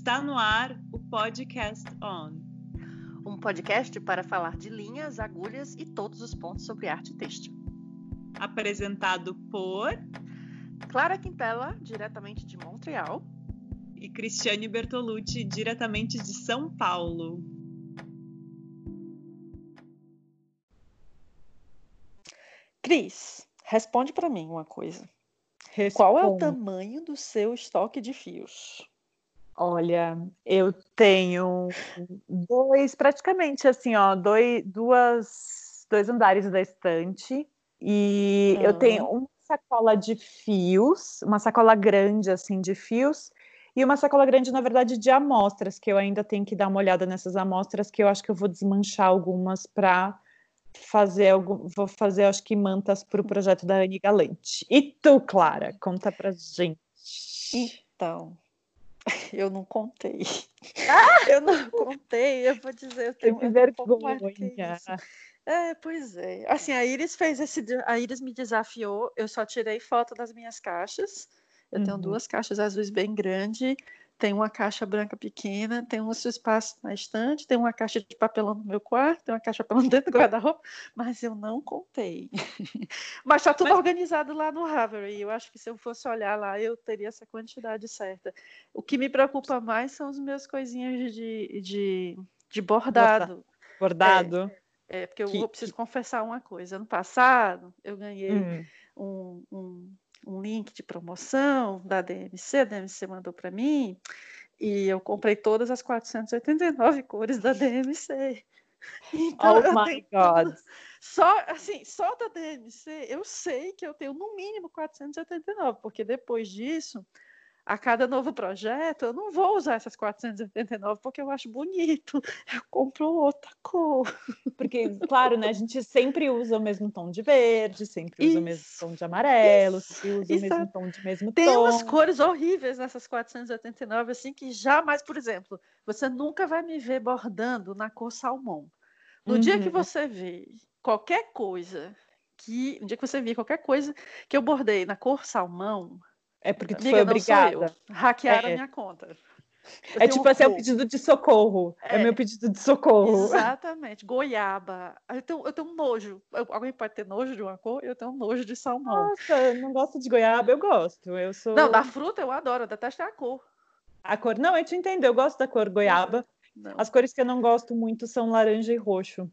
Está no ar o Podcast On. Um podcast para falar de linhas, agulhas e todos os pontos sobre arte têxtil. Apresentado por Clara Quintela, diretamente de Montreal. E Cristiane Bertolucci, diretamente de São Paulo. Cris, responde para mim uma coisa. Responde. Qual é o tamanho do seu estoque de fios? Olha, eu tenho dois, praticamente assim, ó, dois, duas, dois andares da estante e uhum. eu tenho uma sacola de fios, uma sacola grande assim de fios e uma sacola grande, na verdade, de amostras, que eu ainda tenho que dar uma olhada nessas amostras, que eu acho que eu vou desmanchar algumas para fazer algum, vou fazer acho que mantas para o projeto da Anne Galante. E tu, Clara, conta pra gente. Então, eu não contei. Ah! Eu não contei, eu vou dizer, eu tenho que vergonha. É, pois é. Assim, a Iris fez esse. A Iris me desafiou, eu só tirei foto das minhas caixas. Eu uhum. tenho duas caixas azuis bem grandes tem uma caixa branca pequena, tem um espaço na estante, tem uma caixa de papelão no meu quarto, tem uma caixa de papelão dentro do guarda-roupa, mas eu não contei. mas está tudo mas... organizado lá no Ravelry. Eu acho que se eu fosse olhar lá, eu teria essa quantidade certa. O que me preocupa mais são os meus coisinhas de, de, de bordado. Bordado. É, é porque eu que, preciso que... confessar uma coisa. Ano passado, eu ganhei hum. um, um um link de promoção da DMC, a DMC mandou para mim, e eu comprei todas as 489 cores da DMC. Então, oh my God! Só, assim, só da DMC, eu sei que eu tenho no mínimo 489, porque depois disso a cada novo projeto, eu não vou usar essas 489 porque eu acho bonito. Eu compro outra cor. Porque, claro, né? A gente sempre usa o mesmo tom de verde, sempre usa isso, o mesmo tom de amarelo, isso, sempre usa isso. o mesmo tom de mesmo Tem tom. Tem umas cores horríveis nessas 489, assim, que jamais, por exemplo, você nunca vai me ver bordando na cor salmão. No uhum. dia que uhum. você vê qualquer coisa que, no dia que você vê qualquer coisa que eu bordei na cor salmão, é porque tu foi obrigada. Hackearam é. a minha conta. Eu é tipo assim, é o pedido de socorro. É. é meu pedido de socorro. Exatamente. Goiaba. Eu tenho, eu tenho um nojo. Alguém pode ter nojo de uma cor? Eu tenho um nojo de salmão. Nossa, eu não gosto de goiaba, eu gosto. Eu sou... Não, da fruta eu adoro, eu detesto a cor. A cor, não, eu te entendo, eu gosto da cor goiaba. Não. As cores que eu não gosto muito são laranja e roxo.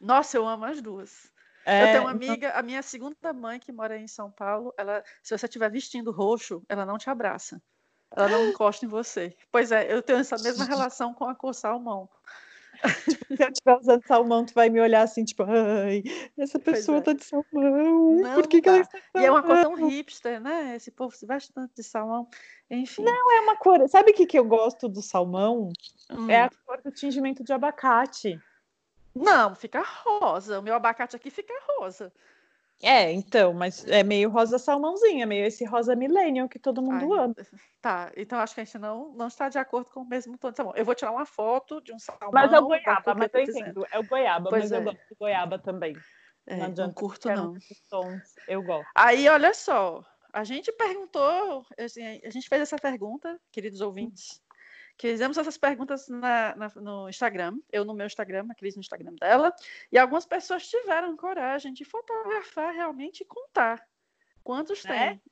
Nossa, eu amo as duas. É, eu tenho uma então amiga, a minha segunda mãe que mora em São Paulo, ela, se você estiver vestindo roxo, ela não te abraça. Ela não encosta em você. Pois é, eu tenho essa mesma relação com a cor salmão. Tipo, se eu estiver usando salmão, tu vai me olhar assim, tipo, ai, essa pessoa é. tá de salmão. Não Por que, que ela está E é uma cor tão hipster, né? Esse povo se veste tanto de salmão. Enfim. Não, é uma cor. Sabe o que, que eu gosto do salmão? Hum. É a cor do tingimento de abacate. Não, fica rosa. O meu abacate aqui fica rosa. É, então, mas é meio rosa salmãozinha, meio esse rosa millennial que todo mundo Ai, ama. Tá, então acho que a gente não, não está de acordo com o mesmo tom de salmão. Eu vou tirar uma foto de um salmão. Mas é o goiaba, mas eu entendo. É o goiaba, pois mas é. eu gosto do goiaba também. É, não, não curto, não. Tons, eu gosto. Aí, olha só, a gente perguntou, assim, a gente fez essa pergunta, queridos ouvintes, fizemos essas perguntas na, na, no Instagram, eu no meu Instagram, a Cris no Instagram dela, e algumas pessoas tiveram coragem de fotografar realmente e contar quantos é? tem.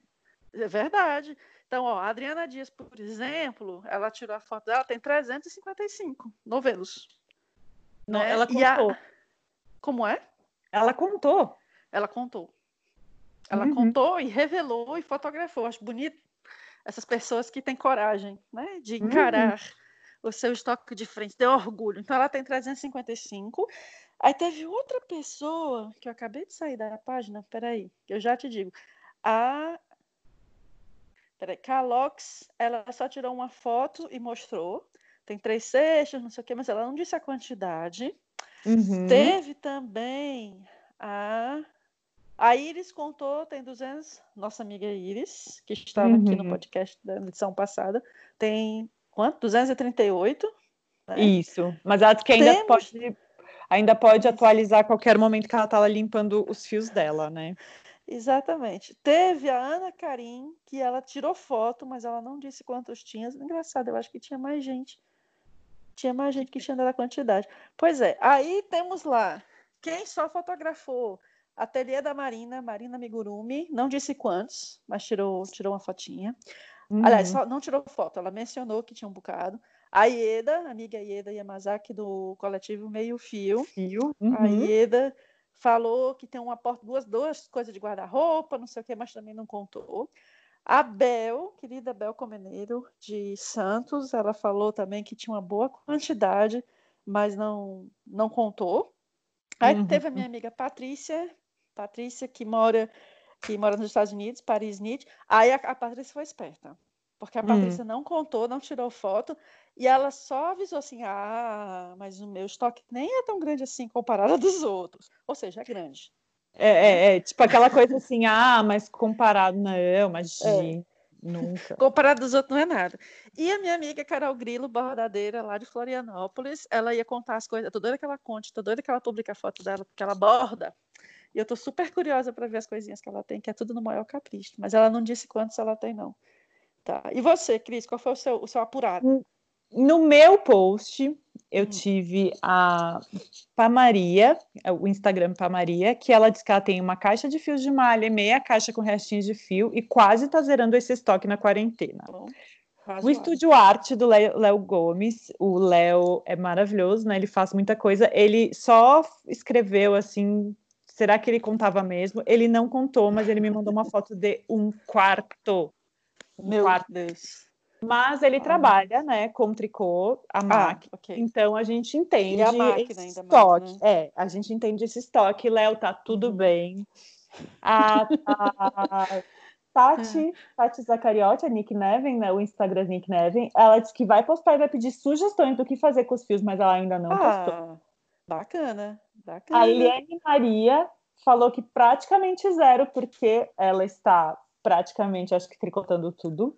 É verdade. Então, ó, a Adriana Dias, por exemplo, ela tirou a foto dela, tem 355 novelos. Não, né? ela contou. A... Como é? Ela contou. Ela contou. Ela uhum. contou e revelou e fotografou. Acho bonito essas pessoas que têm coragem né, de uhum. encarar uhum. o seu estoque de frente, ter orgulho. Então, ela tem 355. Aí teve outra pessoa que eu acabei de sair da página, peraí, que eu já te digo. A. Peraí, Calox, ela só tirou uma foto e mostrou. Tem três cestas, não sei o quê, mas ela não disse a quantidade. Uhum. Teve também a a Iris contou, tem 200, nossa amiga Iris, que estava uhum. aqui no uhum. podcast da edição passada, tem quanto? 238? Né? Isso, mas acho que ainda Temos... pode ainda pode atualizar a qualquer momento que ela está limpando os fios dela, né? Exatamente. Teve a Ana Karim, que ela tirou foto, mas ela não disse quantos tinha. Engraçado, eu acho que tinha mais gente. Tinha mais gente que tinha dado a quantidade. Pois é, aí temos lá quem só fotografou. Ateliê da Marina, Marina Migurumi, não disse quantos, mas tirou, tirou uma fotinha. Uhum. Aliás, só, não tirou foto, ela mencionou que tinha um bocado. A Ieda, amiga Ieda Yamazaki do coletivo Meio Fio. Fio. Uhum. A Ieda falou que tem uma porta, duas, duas coisas de guarda-roupa, não sei o que, mas também não contou. A Bel, querida Bel Comeneiro, de Santos, ela falou também que tinha uma boa quantidade, mas não, não contou. Aí uhum. teve a minha amiga Patrícia, Patrícia que mora que mora nos Estados Unidos, Paris Nietzsche. Aí a, a Patrícia foi esperta, porque a Patrícia uhum. não contou, não tirou foto, e ela só avisou assim: ah, mas o meu estoque nem é tão grande assim comparado ao dos outros. Ou seja, é grande. É, é, é tipo aquela coisa assim, ah, mas comparado, não, mas é. nunca. Comparado dos outros não é nada. E a minha amiga Carol Grilo, bordadeira lá de Florianópolis, ela ia contar as coisas, tô doida que ela conte, tô doida que ela publique a foto dela, porque ela borda. E eu tô super curiosa para ver as coisinhas que ela tem, que é tudo no maior capricho. Mas ela não disse quantos ela tem, não. Tá. E você, Cris, qual foi o seu, o seu apurado? No meu post, eu hum. tive a Pamaria, é o Instagram Pamaria, que ela diz que ela tem uma caixa de fios de malha, meia caixa com restinhos de fio e quase tá zerando esse estoque na quarentena. Bom, o Estúdio Arte do Léo Gomes, o Léo é maravilhoso, né? Ele faz muita coisa. Ele só escreveu assim. Será que ele contava mesmo? Ele não contou, mas ele me mandou uma foto de um quarto. Um Meu quarto. Deus mas ele ah. trabalha, né, com tricô, a ah, máquina. Okay. Então a gente entende a máquina esse estoque. Mais, né? É, a gente entende esse estoque. Léo, tá tudo uhum. bem. A, a Tati, Tati Zacariotti, a Nick Neven, né, o Instagram Nick Neven, ela disse que vai postar e vai pedir sugestões do que fazer com os fios, mas ela ainda não ah, postou. Bacana, bacana. A Eliane Maria falou que praticamente zero, porque ela está praticamente, acho que tricotando tudo.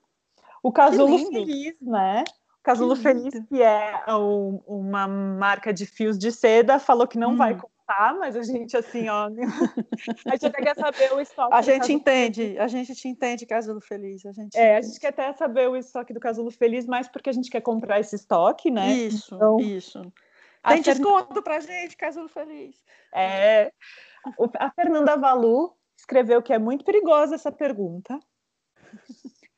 O Casulo Feliz, né? O Casulo que Feliz, que é um, uma marca de fios de seda, falou que não hum. vai contar, mas a gente, assim, ó. a gente até quer saber o estoque. A gente entende, Feliz. a gente te entende, Casulo Feliz. A gente é, a gente quer até saber o estoque do Casulo Feliz, mais porque a gente quer comprar esse estoque, né? Isso, então, isso. Tem desconto pra gente, Casulo Feliz. É. A Fernanda Valu escreveu que é muito perigosa essa pergunta.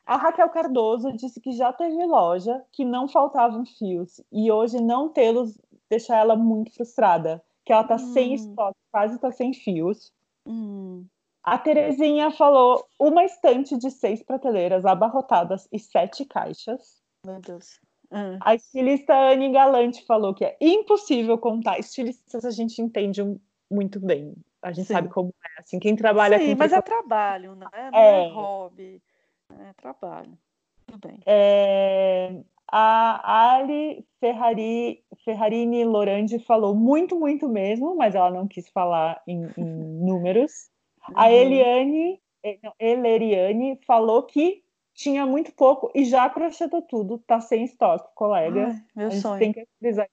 A Raquel Cardoso disse que já teve loja, que não faltavam fios, e hoje não tê-los deixa ela muito frustrada, que ela tá hum. sem estoque, quase tá sem fios. Hum. A Terezinha falou uma estante de seis prateleiras abarrotadas e sete caixas. Meu Deus. Hum. A estilista Anne Galante falou que é impossível contar. Estilistas a gente entende muito bem. A gente Sim. sabe como é. Assim, quem trabalha Sim, com mas é trabalho, não é, não é. é hobby. É trabalho. Tudo bem. É, a Ali Ferrari, Ferrarini Lorandi falou muito, muito mesmo, mas ela não quis falar em, em números. Uhum. A Eliane, eh, não, Eleriane falou que tinha muito pouco e já crochetou tudo, tá sem estoque, colega. Ai, meu sonho. Tem que frisar.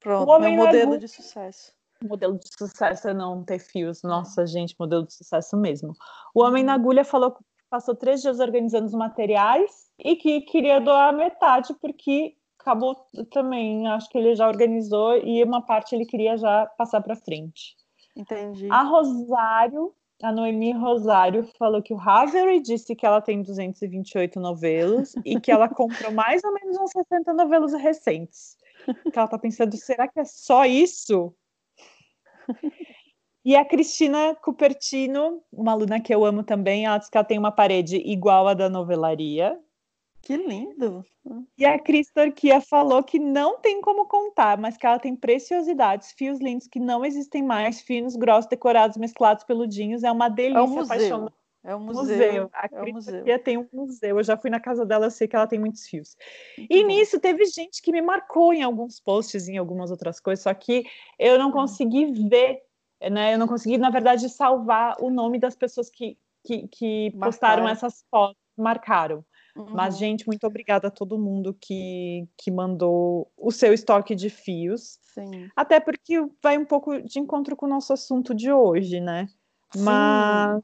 Pronto, o meu modelo de sucesso. Modelo de sucesso é não ter fios. Nossa, gente, modelo de sucesso mesmo. O Homem na uhum. Agulha falou passou três dias organizando os materiais e que queria doar metade, porque acabou também, acho que ele já organizou e uma parte ele queria já passar para frente. Entendi. A Rosário, a Noemi Rosário, falou que o Havery disse que ela tem 228 novelos e que ela comprou mais ou menos uns 60 novelos recentes. Que ela tá pensando, será que é só isso? E a Cristina Cupertino, uma aluna que eu amo também, ela diz que ela tem uma parede igual a da novelaria. Que lindo! E a Cris Torquia falou que não tem como contar, mas que ela tem preciosidades, fios lindos que não existem mais, finos, grossos, decorados, mesclados, peludinhos. É uma delícia, é um museu. É um museu. museu. A é um museu. tem um museu. Eu já fui na casa dela, eu sei que ela tem muitos fios. E nisso teve gente que me marcou em alguns posts, em algumas outras coisas, só que eu não uhum. consegui ver né? Eu não consegui, na verdade, salvar o nome das pessoas que, que, que postaram essas fotos, marcaram. Uhum. Mas, gente, muito obrigada a todo mundo que, que mandou o seu estoque de fios. Sim. Até porque vai um pouco de encontro com o nosso assunto de hoje, né? Mas.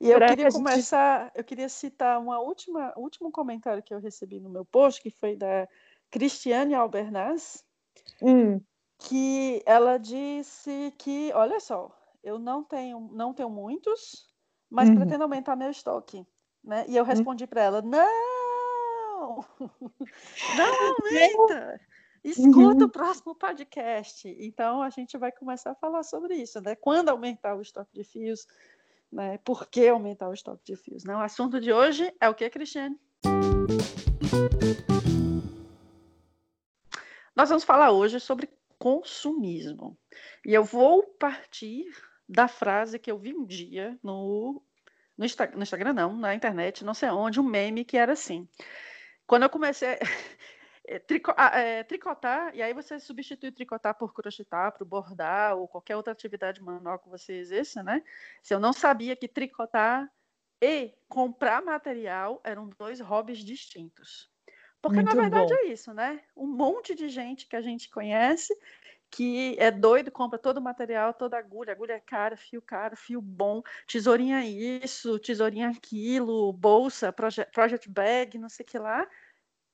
E eu queria que começar, gente... eu queria citar uma última, último comentário que eu recebi no meu post, que foi da Cristiane Albernaz, hum. que ela disse que, olha só, eu não tenho, não tenho muitos, mas uhum. pretendo aumentar meu estoque. Né? E eu hum. respondi para ela: não! Não aumenta! Escuta uhum. o próximo podcast. Então a gente vai começar a falar sobre isso, né? Quando aumentar o estoque de fios, né? Por que aumentar o estoque de fios? Né? O assunto de hoje é o que, Cristiane? Nós vamos falar hoje sobre consumismo. E eu vou partir da frase que eu vi um dia no, no, Insta, no Instagram, não, na internet, não sei onde, um meme que era assim. Quando eu comecei. É, trico, é, tricotar, e aí você substitui tricotar por crochetar, por bordar, ou qualquer outra atividade manual que você exerça, né? Se eu não sabia que tricotar e comprar material eram dois hobbies distintos. Porque, Muito na verdade, bom. é isso, né? Um monte de gente que a gente conhece que é doido, compra todo o material, toda agulha, agulha é cara, fio caro, fio bom, tesourinha isso, tesourinha aquilo, bolsa, project, project bag, não sei o que lá,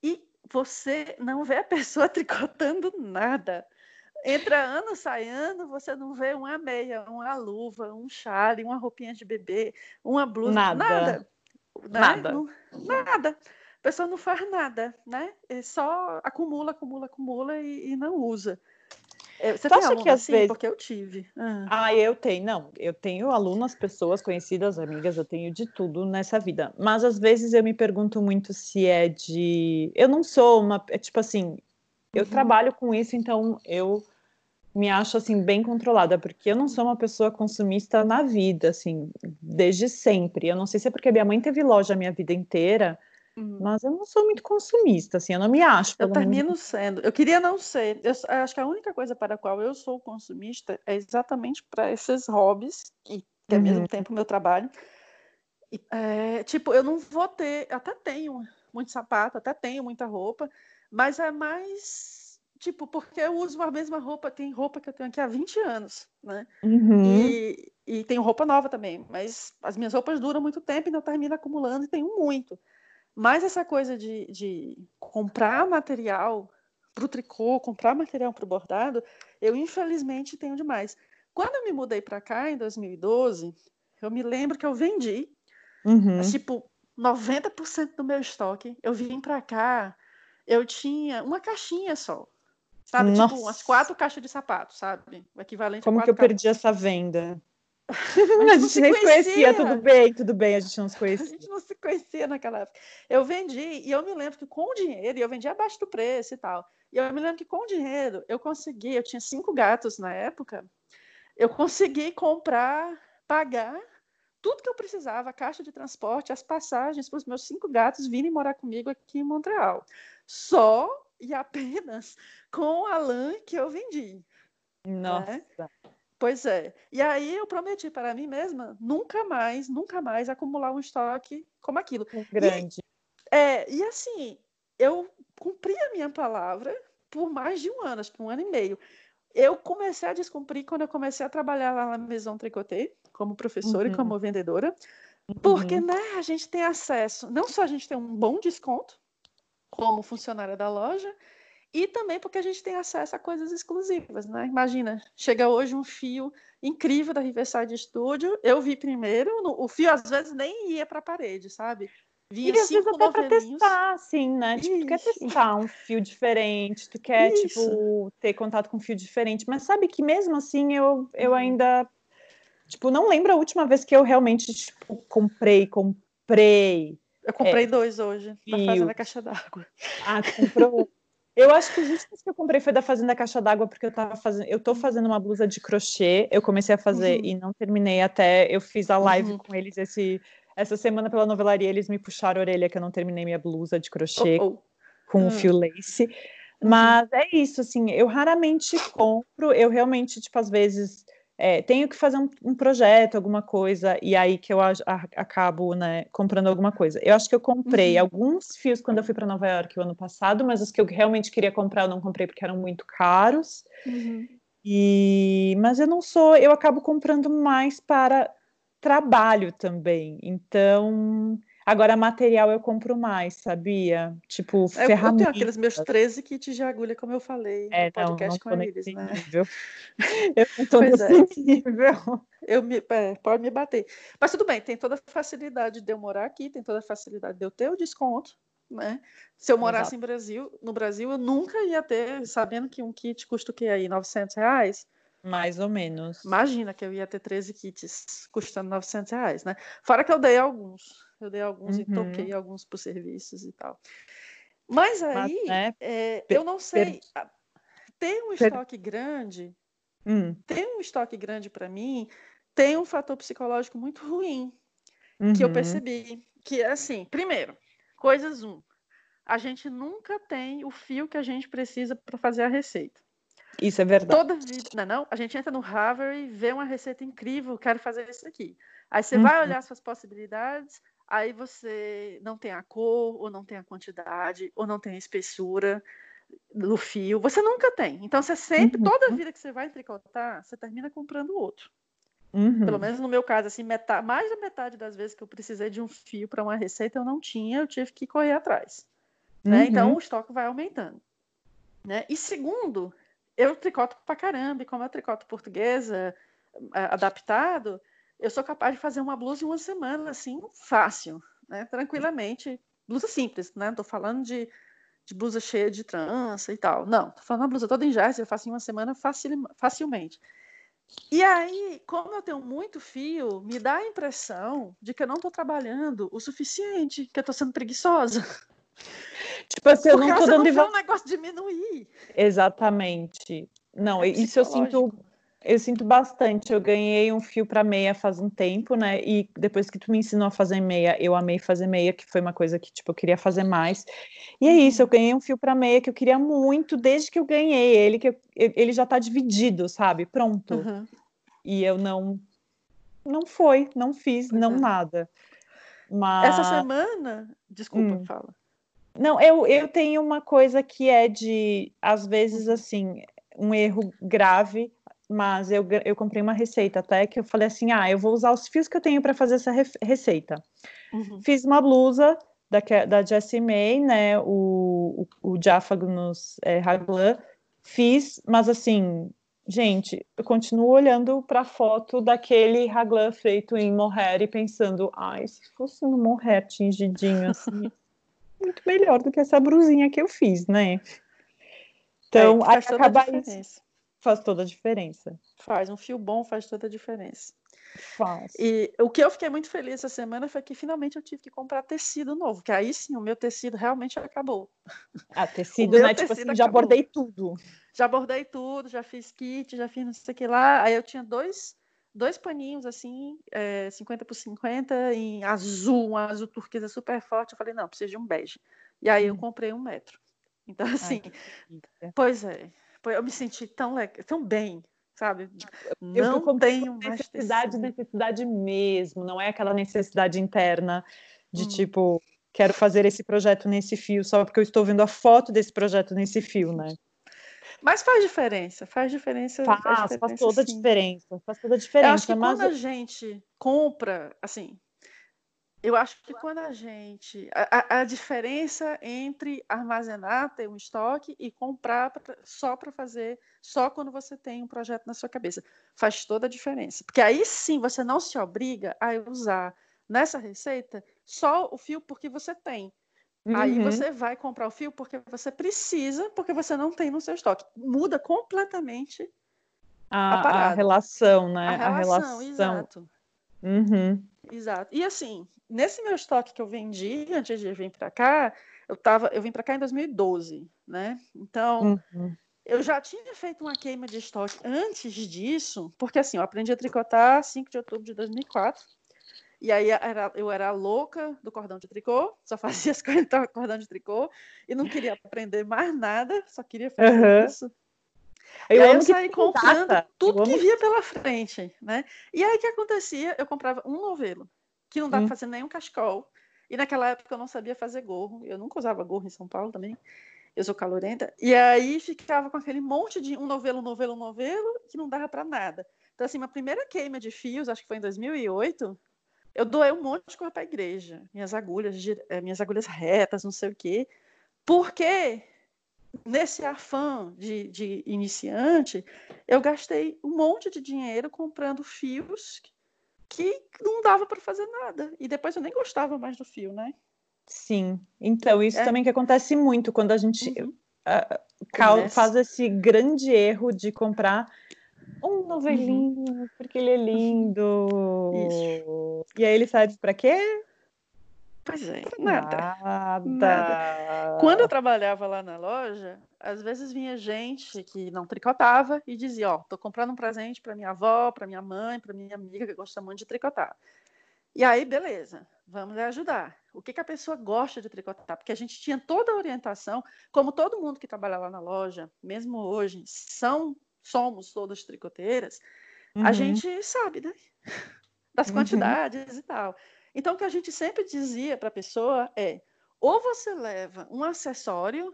e você não vê a pessoa tricotando nada. Entra ano, sai ano, você não vê uma meia, uma luva, um chale, uma roupinha de bebê, uma blusa, nada. Nada. Né? Nada. Não, nada. A pessoa não faz nada, né? É só acumula, acumula, acumula e, e não usa. É, você tu acha que às assim? vezes... Porque eu tive. Ah. ah. eu tenho. Não, eu tenho alunas, pessoas conhecidas, amigas, eu tenho de tudo nessa vida. Mas às vezes eu me pergunto muito se é de. Eu não sou uma. É tipo assim, eu uhum. trabalho com isso, então eu me acho assim bem controlada, porque eu não sou uma pessoa consumista na vida, assim, desde sempre. Eu não sei se é porque minha mãe teve loja a minha vida inteira. Uhum. Mas eu não sou muito consumista, assim, eu não me acho. Eu termino menos. sendo. Eu queria não ser. Eu, eu acho que a única coisa para a qual eu sou consumista é exatamente para esses hobbies, que, que é ao mesmo uhum. tempo meu trabalho. E, é, tipo, eu não vou ter. Até tenho muito sapato, até tenho muita roupa, mas é mais. Tipo, porque eu uso a mesma roupa, tem roupa que eu tenho aqui há 20 anos, né? Uhum. E, e tenho roupa nova também, mas as minhas roupas duram muito tempo e não termino acumulando e tenho muito. Mas essa coisa de, de comprar material para o tricô, comprar material para o bordado, eu infelizmente tenho demais. Quando eu me mudei para cá em 2012, eu me lembro que eu vendi, uhum. tipo, 90% do meu estoque. Eu vim para cá, eu tinha uma caixinha só. Sabe? Nossa. Tipo, umas quatro caixas de sapato, sabe? O equivalente Como a que eu perdi essa venda? A gente, nem se conhecia, tudo bem, tudo bem, a gente não se conhecia. A gente não se conhecia naquela época. Eu vendi, e eu me lembro que com o dinheiro, e eu vendi abaixo do preço e tal, e eu me lembro que com o dinheiro eu consegui, eu tinha cinco gatos na época, eu consegui comprar, pagar tudo que eu precisava, a caixa de transporte, as passagens para os meus cinco gatos virem morar comigo aqui em Montreal. Só e apenas com a lã que eu vendi. Né? Nossa. Né? Pois é. E aí eu prometi para mim mesma nunca mais, nunca mais acumular um estoque como aquilo. Grande. E, é, e assim, eu cumpri a minha palavra por mais de um ano, acho que um ano e meio. Eu comecei a descumprir quando eu comecei a trabalhar lá na Maison Tricoté, como professora uhum. e como vendedora, porque uhum. né, a gente tem acesso, não só a gente tem um bom desconto como funcionária da loja, e também porque a gente tem acesso a coisas exclusivas, né? Imagina, chega hoje um fio incrível da Riverside Studio, eu vi primeiro, o fio às vezes nem ia para a parede, sabe? Vinha e às vezes até para testar, assim, né? Tipo, tu quer testar um fio diferente, tu quer, Isso. tipo, ter contato com um fio diferente, mas sabe que mesmo assim eu, eu uhum. ainda, tipo, não lembro a última vez que eu realmente, tipo, comprei, comprei. Eu comprei é, dois hoje, pra fazer na caixa d'água. Ah, comprou eu acho que o justo que eu comprei foi da Fazenda Caixa d'Água, porque eu tava fazendo. Eu tô fazendo uma blusa de crochê. Eu comecei a fazer uhum. e não terminei até. Eu fiz a live uhum. com eles esse, essa semana pela novelaria. Eles me puxaram a orelha que eu não terminei minha blusa de crochê oh, oh. com o uhum. fio lace. Uhum. Mas é isso, assim, eu raramente compro, eu realmente, tipo, às vezes é, tenho que fazer um, um, projeto, alguma coisa, e aí que eu a, a, acabo né, comprando alguma coisa. Eu acho que eu comprei uhum. alguns fios quando eu fui para Nova York o ano passado, mas os que eu realmente queria comprar eu não comprei porque eram muito caros. Uhum. E, mas eu não sou, eu acabo comprando mais para trabalho também. Então, agora material eu compro mais, sabia? Tipo, É, eu, ferramentas. tenho aqueles meus 13 kits de agulha, como eu falei É, no podcast não com Iris, né? nível. Eu não tô Pois é. nível. Eu me, é, pode me bater. Mas tudo bem, tem toda a facilidade de eu morar aqui, tem toda a facilidade de eu ter o desconto, né? Se eu morasse Exato. em Brasil, no Brasil, eu nunca ia ter, sabendo que um kit custa o quê aí? 900 reais? Mais ou menos. Imagina que eu ia ter 13 kits custando 900 reais, né? Fora que eu dei alguns. Eu dei alguns e Uhum. toquei alguns por serviços e tal. Mas Mas, aí, né, é, eu não sei. a- Ter um estoque grande, hum, ter um estoque grande para mim, tem um fator psicológico muito ruim que eu uhum. percebi. Que é assim, primeiro, coisas um. A gente nunca tem o fio que a gente precisa para fazer a receita. Isso é verdade. Toda vida, não, é não? A gente entra no Harvard, vê uma receita incrível, quero fazer isso aqui. Aí você vai Uhum. olhar suas possibilidades, aí você não tem a cor, ou não tem a quantidade, ou não tem a espessura do fio. Você nunca tem. Então você sempre, Uhum. toda vida que você vai tricotar, você termina comprando outro. Uhum. Pelo menos no meu caso, assim, metade, mais da metade das vezes que eu precisei de um fio para uma receita, eu não tinha, eu tive que correr atrás. né? Uhum. Então o estoque vai aumentando. Né? E segundo, eu tricoto pra caramba, e como eu tricoto portuguesa a- adaptado, eu sou capaz de fazer uma blusa em uma semana, assim, fácil, né? tranquilamente. Blusa simples, né? Não tô falando de, de blusa cheia de trança e tal. Não, tô falando uma blusa toda em jazz, eu faço em uma semana facil, facilmente. E aí, como eu tenho muito fio, me dá a impressão de que eu não estou trabalhando o suficiente, que eu estou sendo preguiçosa. Tipo assim, eu não você dando não vê um negócio diminuir. Exatamente. Não, É isso eu sinto. Eu sinto bastante. Eu ganhei um fio para meia faz um tempo, né? E depois que tu me ensinou a fazer meia, eu amei fazer meia, que foi uma coisa que tipo eu queria fazer mais. E é isso, eu ganhei um fio para meia que eu queria muito desde que eu ganhei ele, que eu- ele já tá dividido, sabe? Pronto. Uhum. E eu não não foi, não fiz, Pois não é. nada. Mas Essa semana, desculpa, Hum. fala. Não, eu, eu tenho uma coisa que é de, às vezes, Uhum. assim, um erro grave, mas eu, eu comprei uma receita até que eu falei assim: ah, eu vou usar os fios que eu tenho para fazer essa ref- receita. Uhum. Fiz uma blusa da, da Jessie May, né? O, o, o Diáfagos é, Raglan. Fiz, mas assim, gente, eu continuo olhando para a foto daquele Raglan feito em mohair e pensando: ai, se fosse no mohair tingidinho assim muito melhor do que essa brusinha que eu fiz, né? Então, É, aí a acaba isso. Faz toda a diferença. Faz um fio bom, faz toda a diferença. Faz. E o que eu fiquei muito feliz essa semana foi que finalmente eu tive que comprar tecido novo, que aí sim o meu tecido realmente acabou. Ah, tecido, né? Tipo tecido assim, já bordei tudo. Já bordei tudo, já fiz kit, já fiz não sei o que lá. Aí eu tinha dois, dois paninhos assim, é, 50 por 50, em azul, um azul turquesa super forte. Eu falei, não, preciso de um bege. E aí eu Hum. comprei um metro. Então, Ai, assim, delícia. pois é. Pois Eu me senti tão, tão bem, sabe? eu Não tenho necessidade, necessidade mesmo, não é aquela necessidade interna de Hum. tipo, quero fazer esse projeto nesse fio só porque eu estou vendo a foto desse projeto nesse fio, né? Mas faz diferença, faz diferença. Faz, faz diferença, toda a diferença, faz toda a Eu diferença, acho que mas quando a gente compra, assim, eu acho que quando a gente. A, a- a diferença entre armazenar, ter um estoque e comprar pra- só para fazer, só quando você tem um projeto na sua cabeça, faz toda a diferença. Porque aí sim você não se obriga a usar nessa receita só o fio porque você tem. Aí Uhum. você vai comprar o fio porque você precisa, porque você não tem no seu estoque. Muda completamente a, a parada. relação, né? a relação, exato. Uhum. Exato. E assim, nesse meu estoque que eu vendi antes de vir para cá, eu tava, eu vim para cá em 2012, né? Então, Uhum. eu já tinha feito uma queima de estoque antes disso, porque assim, eu aprendi a tricotar 5 de outubro de 2004. E aí era- eu era louca do cordão de tricô, só fazia as coisas com cordão de tricô e não queria aprender mais nada, só queria fazer Aham. isso. Eu e aí eu saí comprando data. tudo que via pela frente, né? E aí o que acontecia? Eu comprava um novelo, que não dava Hum. pra fazer nenhum cachecol. E naquela época eu não sabia fazer gorro. Eu nunca usava gorro em São Paulo também. Eu sou calorenta. E aí ficava com aquele monte de um novelo, um novelo, um novelo, que não dava para nada. Então, assim, minha primeira queima de fios, acho que foi em 2008, eu doei um monte de coisa para a igreja. Minhas agulhas, eh, minhas agulhas retas, não sei o quê. Porque nesse afã de, de iniciante, eu gastei um monte de dinheiro comprando fios que não dava para fazer nada. E depois eu nem gostava mais do fio, né? Sim. Então, isso é. também que acontece muito quando a gente uhum. uh, faz esse grande erro de comprar um novelinho, uhum. porque ele é lindo. Isso. E aí ele serve para quê? Pois é, nada. nada. nada. Quando eu trabalhava lá na loja, às vezes vinha gente que não tricotava e dizia: Ó, oh, tô comprando um presente para minha avó, para minha mãe, para minha amiga que gosta muito de tricotar. E aí, beleza, vamos ajudar. O que, que a pessoa gosta de tricotar? Porque a gente tinha toda a orientação, como todo mundo que trabalha lá na loja, mesmo hoje, são somos todas tricoteiras, uhum. a gente sabe, né? Das uhum. quantidades uhum. e tal. Então, o que a gente sempre dizia para a pessoa é: ou você leva um acessório,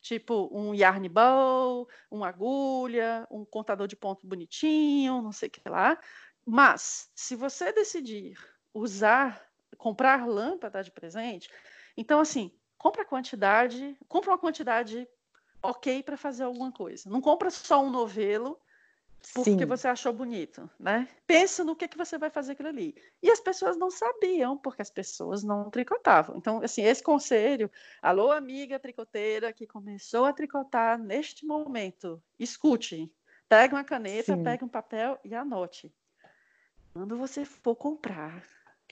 tipo um yarn bow, uma agulha, um contador de ponto bonitinho, não sei o que lá. Mas, se você decidir usar, comprar lâmpada de presente, então, assim, compra a quantidade, compra uma quantidade ok para fazer alguma coisa. Não compra só um novelo porque Sim. você achou bonito, né? Pensa no que, que você vai fazer aquilo ali. E as pessoas não sabiam, porque as pessoas não tricotavam. Então, assim, esse conselho, alô, amiga tricoteira que começou a tricotar neste momento, escute, pegue uma caneta, Sim. pegue um papel e anote. Quando você for comprar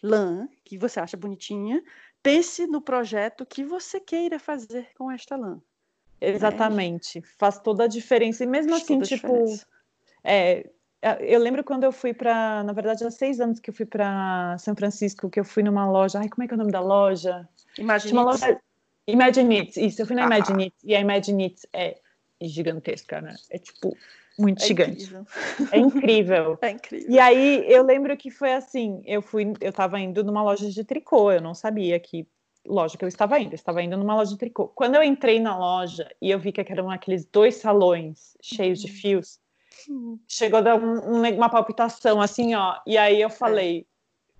lã, que você acha bonitinha, pense no projeto que você queira fazer com esta lã. Exatamente, faz toda a diferença. E mesmo Faz assim, tipo, é, eu lembro quando eu fui para, na verdade, há seis anos que eu fui para São Francisco, que eu fui numa loja. Ai, como é que é o nome da loja? Imagine It. Loja... Imagine It, isso. Eu fui na ah. Imagine It e a Imagine It é gigantesca, né? É tipo muito é gigante. Incrível. É incrível. É incrível. E aí eu lembro que foi assim, eu fui, eu tava indo numa loja de tricô, eu não sabia que loja que eu estava indo, eu estava indo numa loja de tricô. Quando eu entrei na loja e eu vi que eram aqueles dois salões cheios de uhum. fios, chegou a dar um, uma palpitação assim, ó. E aí eu falei,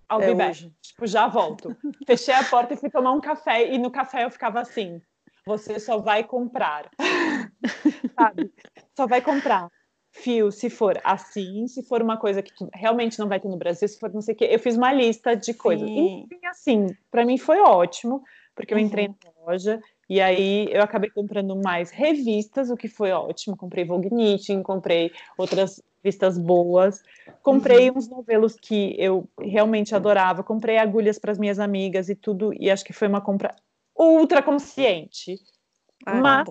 ao é back. Tipo, já volto. Fechei a porta e fui tomar um café. E no café eu ficava assim: você só vai comprar. Sabe? Só vai comprar fio se for assim, se for uma coisa que realmente não vai ter no Brasil, se for não sei o quê. Eu fiz uma lista de coisas. Sim. E assim, para mim foi ótimo, porque eu entrei uhum. na loja e aí eu acabei comprando mais revistas, o que foi ótimo. Comprei Vogue Knitting, comprei outras revistas boas, comprei uhum. uns novelos que eu realmente adorava, comprei agulhas para as minhas amigas e tudo, e acho que foi uma compra ultra consciente. Ah, Mas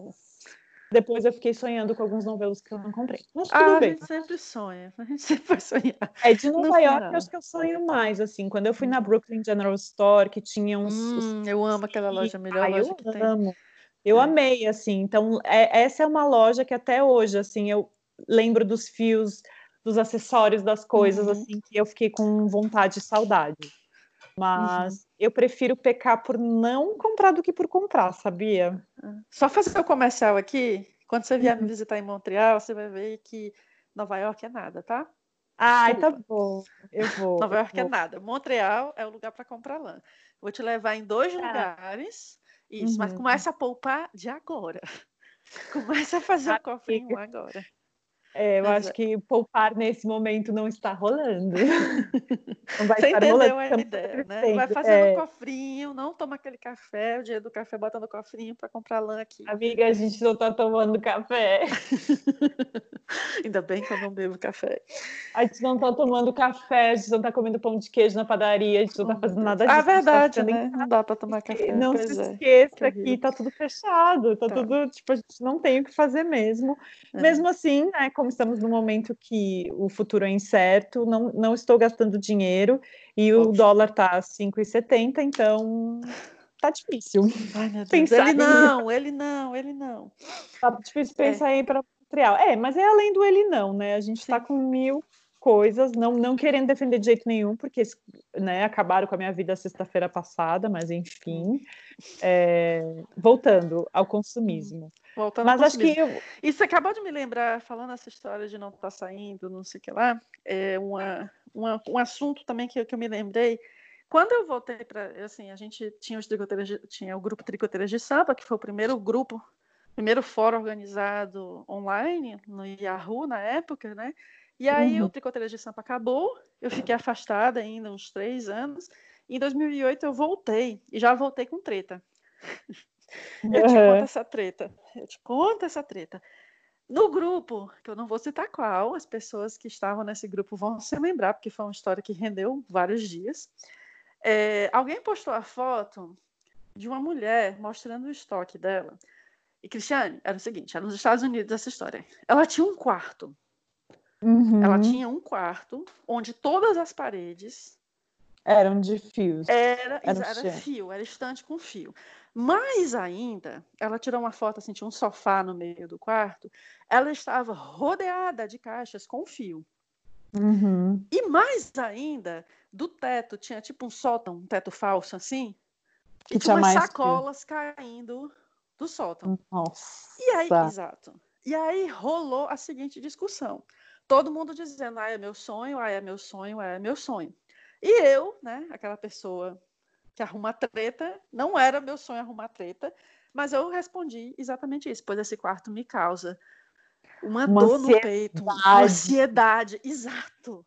depois eu fiquei sonhando com alguns novelos que eu não comprei. Mas tudo ah, bem. A gente sempre sonha, a gente sempre vai sonhar. É de Nova no York, final. acho que eu sonho mais, assim. Quando eu fui na Brooklyn General Store, que tinha uns. Hum, eu amo aquela loja, a melhor ah, loja eu que amo. tem. Eu é. amei, assim. Então, é, essa é uma loja que até hoje, assim, eu lembro dos fios, dos acessórios, das coisas, uhum. assim, que eu fiquei com vontade e saudade. Mas uhum. eu prefiro pecar por não comprar do que por comprar, sabia? É. Só fazer o comercial aqui. Quando você vier me uhum. visitar em Montreal, você vai ver que Nova York é nada, tá? Ai, tá bom. Eu vou. Nova York é vou. é nada. Montreal é o lugar para comprar lã. Vou te levar em dois tá. lugares. Isso, uhum. mas começa a poupar de agora. Começa a fazer o cofrinho agora. É, eu Mas, acho que poupar nesse momento não está rolando. Não vai Você estar entendeu rolando, a ideia, né? Vai fazendo é... cofrinho, não toma aquele café, o dinheiro do café bota no cofrinho para comprar lã aqui. Amiga, a gente não está tomando café. Ainda bem que eu não bebo café. A gente não está tomando café, a gente não está comendo pão de queijo na padaria, a gente não está fazendo nada disso. Ah, verdade, né? Não dá para tomar café. Não se é. esqueça que, que tá tudo fechado, tá, tá, tudo, tipo, a gente não tem o que fazer mesmo. É. Mesmo assim, né, como estamos num momento que o futuro é incerto, não, não estou gastando dinheiro e o dólar tá 5,70, então tá difícil. Ai, meu Deus. Pensar ele não, ele não, ele não. Tá difícil é. pensar é. em para Montreal. É, mas é além do ele não, né? A gente está com mil coisas, não, não querendo defender de jeito nenhum, porque né, acabaram com a minha vida sexta-feira passada, mas enfim. É, voltando ao consumismo. Voltando mas acho que. Eu... Você acabou de me lembrar, falando essa história de não estar tá saindo, não sei o que lá, é uma, uma, um assunto também que, que eu me lembrei. Quando eu voltei para. Assim, a gente tinha, os de, tinha o grupo Tricoteiras de Samba, que foi o primeiro grupo primeiro fórum organizado online no Yahoo na época, né? E aí uhum. o Tricoteiras de Sampa acabou, eu fiquei afastada ainda uns três anos. Em 2008 eu voltei e já voltei com treta. eu te conto essa treta. Eu te conto essa treta. No grupo, que eu não vou citar qual, as pessoas que estavam nesse grupo vão se lembrar, porque foi uma história que rendeu vários dias. É, alguém postou a foto de uma mulher mostrando o estoque dela. E Cristiane, era o seguinte, era nos Estados Unidos essa história. Ela tinha um quarto. Uhum. Ela tinha um quarto onde todas as paredes eram de fios. Era, era, era fio, era estante com fio. Mais ainda, ela tirou uma foto assim, tinha um sofá no meio do quarto. Ela estava rodeada de caixas com fio. Uhum. E mais ainda, do teto tinha tipo um sótão, um teto falso assim, que e tinha umas sacolas fio. caindo do sótão. Nossa. E aí, exato. E aí rolou a seguinte discussão. Todo mundo dizendo, ah, é meu sonho, ah, é meu sonho, ah, é meu sonho. E eu, né, aquela pessoa que arruma treta, não era meu sonho arrumar treta, mas eu respondi exatamente isso, pois esse quarto me causa uma, uma dor no peito, uma ansiedade, exato.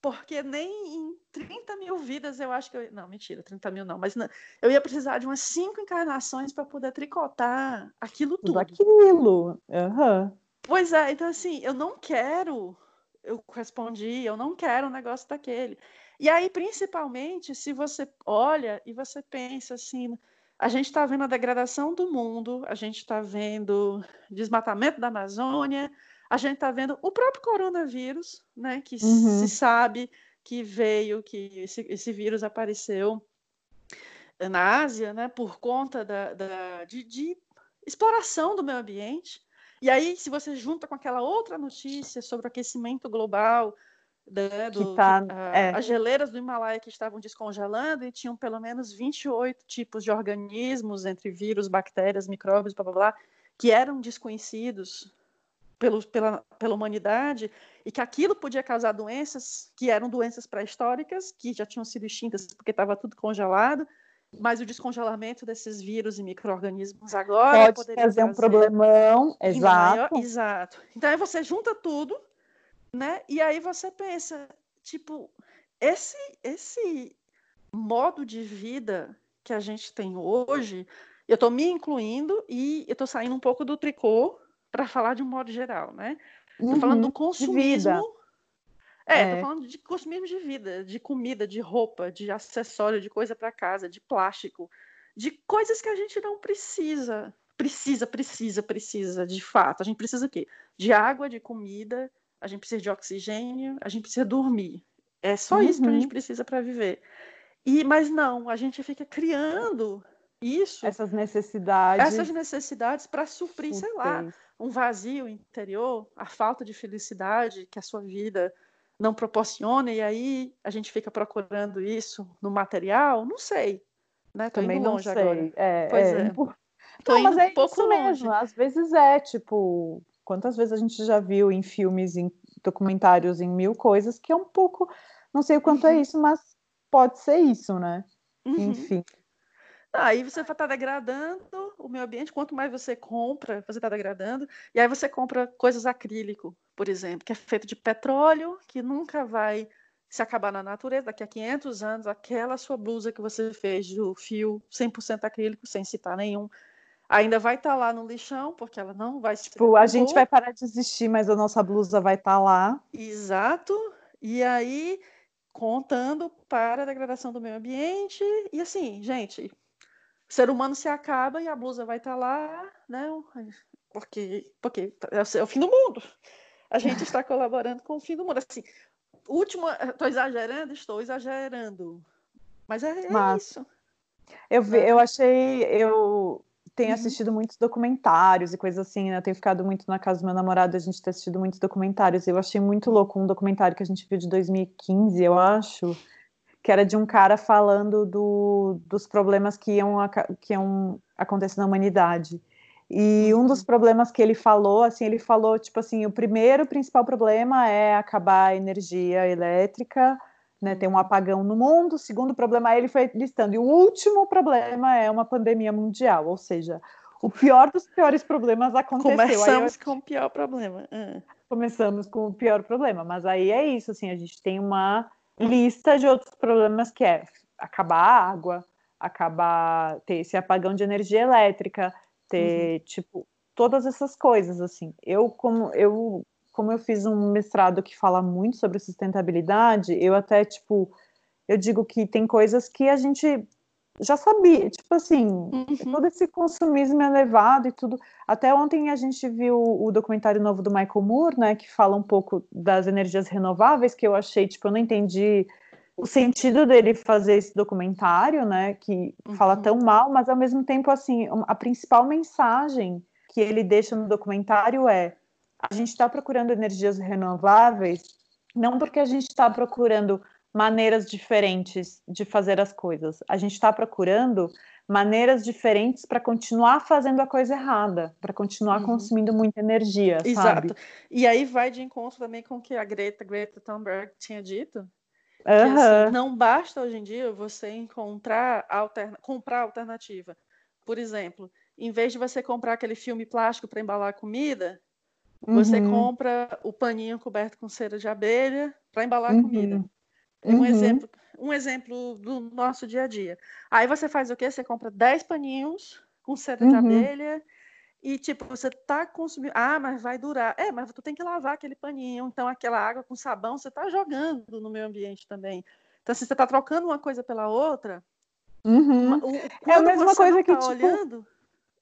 Porque nem em 30 mil vidas eu acho que eu. Não, mentira, 30 mil não, mas não, eu ia precisar de umas cinco encarnações para poder tricotar aquilo tudo. Aquilo. Uhum. Pois é, então assim, eu não quero. Eu respondi, eu não quero um negócio daquele. E aí, principalmente, se você olha e você pensa assim, a gente está vendo a degradação do mundo, a gente está vendo desmatamento da Amazônia, a gente está vendo o próprio coronavírus, né, que uhum. se sabe que veio, que esse, esse, vírus apareceu na Ásia, né, por conta da, da de, de, exploração do meio ambiente. E aí, se você junta com aquela outra notícia sobre o aquecimento global, né, do, tá, a, é. as geleiras do Himalaia que estavam descongelando e tinham pelo menos 28 tipos de organismos, entre vírus, bactérias, micróbios, blá blá blá, que eram desconhecidos pelo, pela, pela humanidade e que aquilo podia causar doenças que eram doenças pré-históricas, que já tinham sido extintas porque estava tudo congelado, mas o descongelamento desses vírus e micro-organismos agora pode fazer um problemão, exato. Maior, exato. Então aí você junta tudo, né? E aí você pensa, tipo, esse esse modo de vida que a gente tem hoje, eu estou me incluindo e eu estou saindo um pouco do tricô para falar de um modo geral, né? Estou uhum, falando do consumismo. É, é, tô falando de consumismo de vida, de comida, de roupa, de acessório, de coisa para casa, de plástico, de coisas que a gente não precisa. Precisa, precisa, precisa, de fato. A gente precisa o quê? De água, de comida, a gente precisa de oxigênio, a gente precisa dormir. É só uhum. isso que a gente uhum. precisa para viver. E, mas não, a gente fica criando isso. Essas necessidades. Essas necessidades para suprir, sei lá, um vazio interior, a falta de felicidade que a sua vida não proporciona, e aí a gente fica procurando isso no material, não sei. Né? Tô Também não sei. Agora. É, pois é. é. Tô não, mas é um pouco longe. mesmo. Às vezes é, tipo, quantas vezes a gente já viu em filmes, em documentários, em mil coisas, que é um pouco, não sei o quanto é uhum. é isso, mas pode ser isso, né? Uhum. Enfim. Aí você está degradando o meio ambiente. Quanto mais você compra, você está degradando. E aí você compra coisas acrílico, por exemplo, que é feito de petróleo, que nunca vai se acabar na natureza. Daqui a 500 anos, aquela sua blusa que você fez do fio 100% acrílico, sem citar nenhum, ainda vai estar tá lá no lixão, porque ela não vai se. Tipo, a gente vai parar de existir, mas a nossa blusa vai estar tá lá. Exato. E aí, contando para a degradação do meio ambiente. E assim, gente, o ser humano se acaba e a blusa vai estar tá lá, né? Porque, porque é o fim do mundo. A gente está colaborando com o fim do mundo. Assim, última, estou exagerando, estou exagerando, mas é, é mas, isso. Eu, vi, né? eu achei, eu tenho uhum. assistido muitos documentários e coisas assim, né? Eu tenho ficado muito na casa do meu namorado, a gente tem assistido muitos documentários. Eu achei muito louco um documentário que a gente viu de 2015, eu acho, que era de um cara falando do, dos problemas que iam, que iam acontecer na humanidade. E um dos uhum. problemas que ele falou, assim, ele falou, tipo assim, o primeiro principal problema é acabar a energia elétrica, né, tem um apagão no mundo. O segundo problema, ele foi listando. E o último problema é uma pandemia mundial, ou seja, o pior dos piores problemas aconteceu. Começamos eu... com o pior problema. Uhum. Começamos com o pior problema, mas aí é isso, assim, a gente tem uma lista de outros problemas que é acabar a água, acabar ter esse apagão de energia elétrica, ter uhum. tipo todas essas coisas assim. Eu como eu como eu fiz um mestrado que fala muito sobre sustentabilidade, eu até, tipo, eu digo que tem coisas que a gente já sabia, tipo assim, uhum. todo esse consumismo elevado e tudo. Até ontem a gente viu o documentário novo do Michael Moore, né, que fala um pouco das energias renováveis, que eu achei, tipo, eu não entendi o sentido dele fazer esse documentário, né, que uhum. fala tão mal, mas ao mesmo tempo, assim, a principal mensagem que ele deixa no documentário é a gente está procurando energias renováveis não porque a gente está procurando maneiras diferentes de fazer as coisas, a gente está procurando maneiras diferentes para continuar fazendo a coisa errada, para continuar uhum. consumindo muita energia, Exato. Sabe? E aí vai de encontro também com o que a Greta, Greta Thunberg tinha dito, que, uhum. assim, não basta hoje em dia você encontrar alterna comprar alternativa. Por exemplo, em vez de você comprar aquele filme plástico para embalar comida, você uhum. compra o paninho coberto com cera de abelha para embalar uhum. comida. Um uhum. exemplo, um exemplo do nosso dia a dia. Aí você faz o quê? Você compra 10 paninhos com cera de uhum. abelha e tipo, você tá consumindo, ah, mas vai durar. É, mas tu tem que lavar aquele paninho, então aquela água com sabão você tá jogando no meio ambiente também. Então, se você tá trocando uma coisa pela outra, uhum. é a mesma coisa que tá tipo, olhando,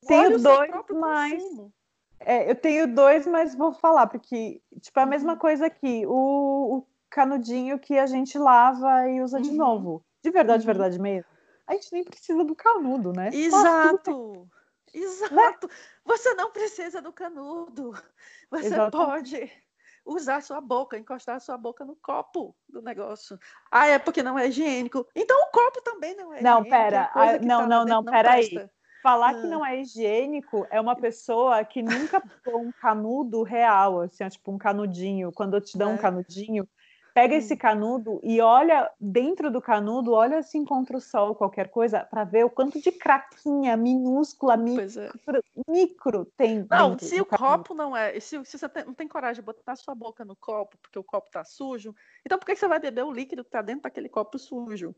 tenho dois consumo. É, eu tenho dois, mas vou falar, porque, tipo, é a mesma uhum. coisa aqui. O, o canudinho que a gente lava e usa uhum. de novo. De verdade, uhum. verdade mesmo. A gente nem precisa do canudo, né? Exato! Exato! Você não precisa do canudo. Você pode usar sua boca, encostar sua boca no copo do negócio. Ah, é porque não é higiênico. Então o copo também não é não, higiênico. Pera. É ah, não, tá não, não, pera aí. Falar que não é higiênico é uma pessoa que nunca pôs um canudo real, assim, tipo um canudinho. Quando eu te dou é. um canudinho, pega esse canudo e olha dentro do canudo, olha assim contra o sol, qualquer coisa, para ver o quanto de craquinha minúscula, é. micro, é. micro tem. Não, se o canudo. copo não é. Se, se você tem, não tem coragem de botar sua boca no copo porque o copo tá sujo, então por que você vai beber o líquido que tá dentro daquele copo sujo?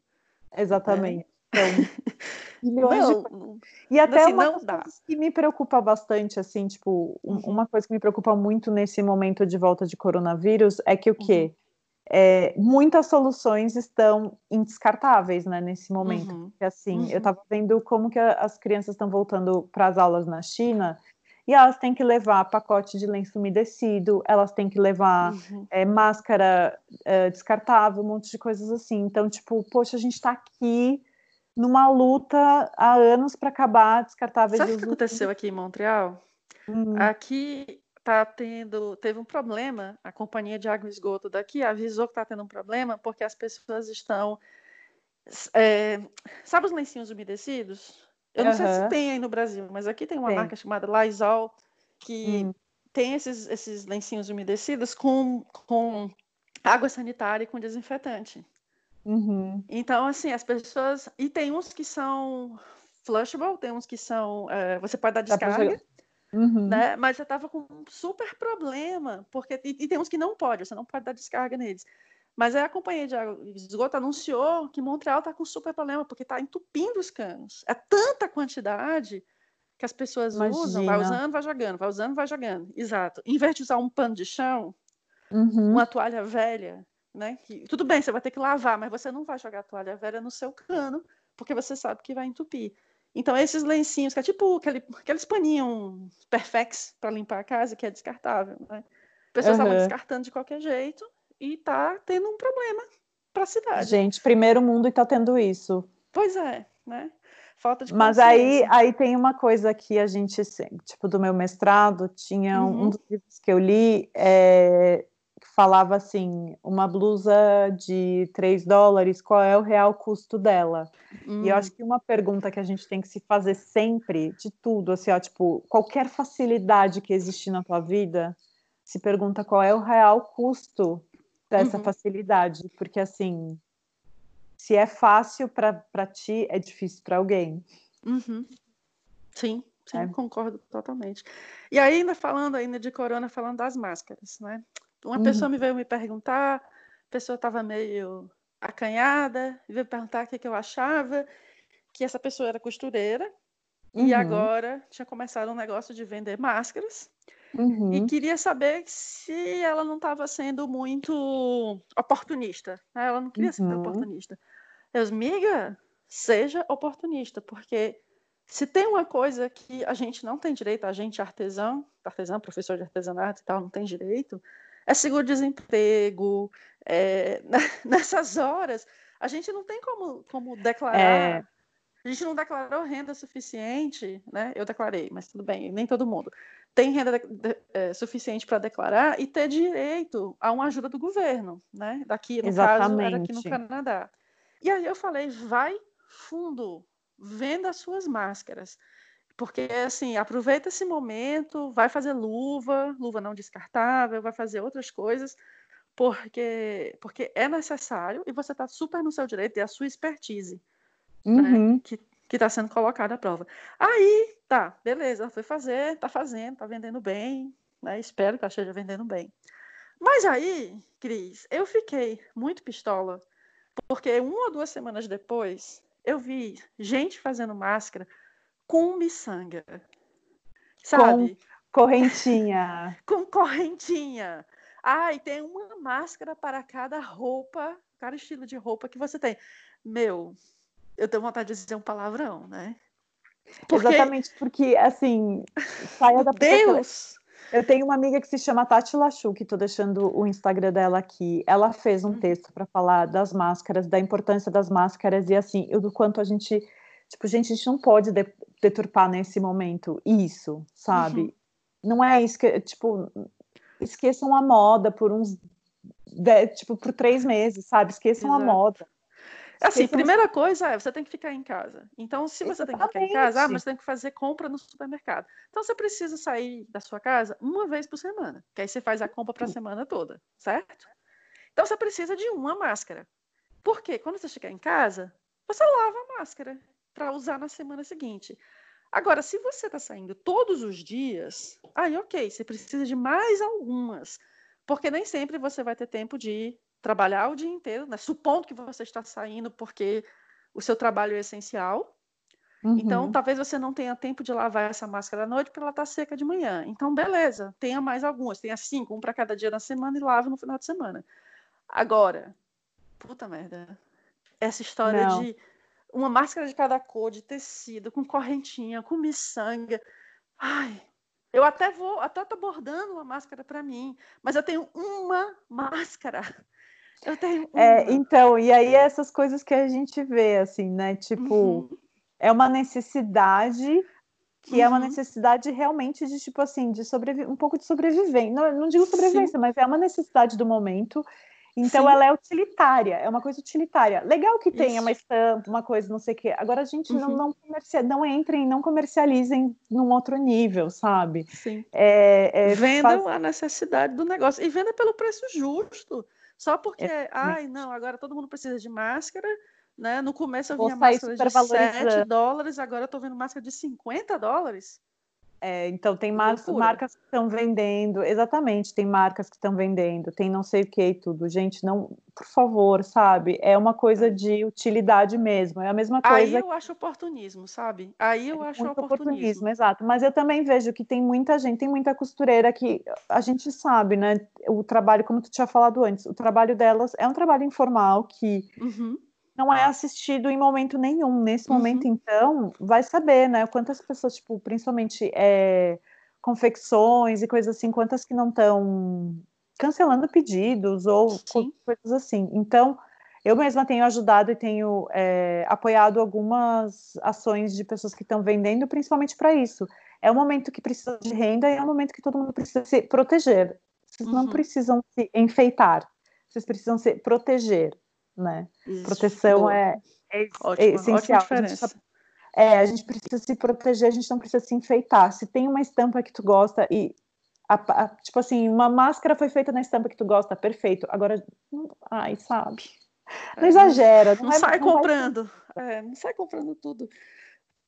Exatamente. É. Então, milhões não, de... E até assim, uma coisa que me preocupa bastante, assim, tipo, uhum. uma coisa que me preocupa muito nesse momento de volta de coronavírus é que o quê? Uhum. É, muitas soluções estão indescartáveis, né, nesse momento. Uhum. Porque, assim, eu estava uhum. vendo como que as crianças estão voltando para as aulas na China e elas têm que levar pacote de lenço umedecido, elas têm que levar uhum. é, máscara é, descartável, um monte de coisas assim. Então, tipo, poxa, a gente está aqui numa luta há anos para acabar descartáveis. Sabe o que aconteceu aqui em Montreal? Hum. Aqui tá tendo, teve um problema. A companhia de água e esgoto daqui avisou que está tendo um problema porque as pessoas estão, é, sabe os lencinhos umedecidos? Eu não uhum. sei se tem aí no Brasil, mas aqui tem uma tem. marca chamada Lysol que hum. tem esses, esses lencinhos umedecidos com, com água sanitária e com desinfetante. Uhum. Então, assim, as pessoas. E tem uns que são flushable, tem uns que são. É, você pode dar descarga. Uhum. Né? Mas você estava com um super problema, porque e, e, tem uns que não pode, você não pode dar descarga neles. Mas aí a companhia de esgoto anunciou que Montreal está com super problema, porque está entupindo os canos. É tanta quantidade que as pessoas Imagina. usam, vai usando, vai jogando, vai usando, vai jogando. Exato. Em vez de usar um pano de chão, uhum. uma toalha velha, né? Que, tudo bem, você vai ter que lavar, mas você não vai jogar a toalha velha no seu cano, porque você sabe que vai entupir. Então, esses lencinhos, que é tipo aquele, aqueles paninhos perfex para limpar a casa, que é descartável, né? Pessoas estavam uhum. descartando de qualquer jeito e tá tendo um problema para a cidade. Gente, primeiro mundo e tá tendo isso. Pois é, né? Falta de Mas aí, aí tem uma coisa que a gente, tipo, do meu mestrado, tinha uhum. um dos livros que eu li é, falava assim: uma blusa de 3 dólares, qual é o real custo dela? Uhum. E eu acho hum. que uma pergunta que a gente tem que se fazer sempre, de tudo, assim, ó, tipo, qualquer facilidade que existe na tua vida, se pergunta qual é o real custo dessa uhum. facilidade, porque assim se é fácil para ti, é difícil para alguém. Uhum. Sim, sim, é. concordo totalmente. E ainda falando ainda de corona, falando das máscaras, né? Uma uhum. pessoa me veio me perguntar, a pessoa estava meio acanhada, veio perguntar o que, que eu achava, que essa pessoa era costureira uhum. e agora tinha começado um negócio de vender máscaras. Uhum. E queria saber se ela não estava sendo muito oportunista. Né? Ela não queria ser uhum. oportunista. Eu, miga, seja oportunista, porque se tem uma coisa que a gente não tem direito, a gente artesão, artesão, professor de artesanato e tal, não tem direito, é seguro-desemprego. É, nessas horas, a gente não tem como, como declarar. É... A gente não declarou renda suficiente, né? Eu declarei, mas tudo bem, nem todo mundo tem renda de, de, é, suficiente para declarar e ter direito a uma ajuda do governo, né? Daqui, no Exatamente. caso, era aqui no Canadá. E aí eu falei, vai fundo, venda as suas máscaras. Porque, assim, aproveita esse momento, vai fazer luva, luva não descartável, vai fazer outras coisas, porque, porque é necessário e você está super no seu direito e a sua expertise, né? uhum. né? que está sendo colocada à prova. Aí, Tá, beleza, foi fazer, tá fazendo, tá vendendo bem, né? Espero que ela esteja vendendo bem. Mas aí, Cris, eu fiquei muito pistola, porque uma ou duas semanas depois, eu vi gente fazendo máscara com miçanga. Sabe? Com correntinha. com correntinha. Ah, e tem uma máscara para cada roupa, cada estilo de roupa que você tem. Meu, eu tenho vontade de dizer um palavrão, né? Porque... Exatamente, porque, assim, saia da Deus! Eu tenho uma amiga que se chama Tati Lachu, que estou deixando o Instagram dela aqui. Ela fez um uhum. texto para falar das máscaras, da importância das máscaras e, assim, do quanto a gente. Tipo, gente, a gente não pode deturpar nesse momento isso, sabe? Uhum. Não é isso que. Tipo, esqueçam a moda por uns. Tipo, por três meses, sabe? Esqueçam Exato. a moda. Assim, primeira coisa é, você tem que ficar em casa. Então, se você Exatamente. tem que ficar em casa, ah, mas tem que fazer compra no supermercado. Então, você precisa sair da sua casa uma vez por semana, que aí você faz a compra para a semana toda, certo? Então, você precisa de uma máscara. Porque quando você chegar em casa, você lava a máscara para usar na semana seguinte. Agora, se você está saindo todos os dias, aí ok, você precisa de mais algumas, porque nem sempre você vai ter tempo de trabalhar o dia inteiro, né? supondo que você está saindo porque o seu trabalho é essencial. Então, uhum. Então, talvez você não tenha tempo de lavar essa máscara à noite porque ela está seca de manhã. Então, beleza, tenha mais algumas, tenha cinco, um para cada dia da semana e lave no final de semana. Agora, puta merda, essa história não. de uma máscara de cada cor, de tecido, com correntinha, com miçanga. Ai, eu até vou, até tô bordando uma máscara para mim, mas eu tenho uma máscara eu tenho. É, então, e aí essas coisas que a gente vê, assim, né? Tipo, uhum. é uma necessidade que uhum. é uma uhum. necessidade realmente de, tipo assim, de sobreviver, um pouco de sobrevivência. Não, não digo sobrevivência, Sim. mas é uma necessidade do momento. Então Sim. ela é utilitária, é uma coisa utilitária. Legal que tenha Isso. uma estampa, uma coisa, não sei o quê. Agora a gente uhum. não, não, comercia, não entrem, não comercializem num outro nível, sabe? Sim. É, é, Vendam faz... a necessidade do negócio e venda pelo preço justo. Só porque, é, ai, não, agora todo mundo precisa de máscara, né? No começo eu vinha máscara de 7 dólares, agora eu tô vendo máscara de 50 dólares. É, então tem mar marcas que estão vendendo, exatamente, tem marcas que estão vendendo, tem não sei o que e tudo. Gente, não, por favor, sabe? É uma coisa é. de utilidade mesmo, é a mesma coisa. Aí eu acho oportunismo, sabe? Aí eu é acho oportunismo. oportunismo. Exato, mas eu também vejo que tem muita gente, tem muita costureira que a gente sabe, né? O trabalho, como tu tinha falado antes, o trabalho delas é um trabalho informal que uhum não é assistido em momento nenhum. Nesse uhum. momento, então, vai saber, né? Quantas pessoas, tipo, principalmente é, confecções e coisas assim, quantas que não estão cancelando pedidos ou Sim. coisas assim. Então, Eu mesma tenho ajudado e tenho é, apoiado algumas ações de pessoas que estão vendendo, principalmente para isso. É um momento que precisa de renda e é um momento que todo mundo precisa se proteger. Vocês uhum. não precisam se enfeitar, vocês precisam se proteger, né? Isso. Proteção é, é, ótima, é essencial. A gente, é, a gente precisa se proteger, a gente não precisa se enfeitar. Se tem uma estampa que tu gosta e a, a, tipo assim, uma máscara foi feita na estampa que tu gosta, perfeito. Agora, ai, sabe? Não é, exagera. Não, não é, sai não comprando. Vai... É, não sai comprando tudo.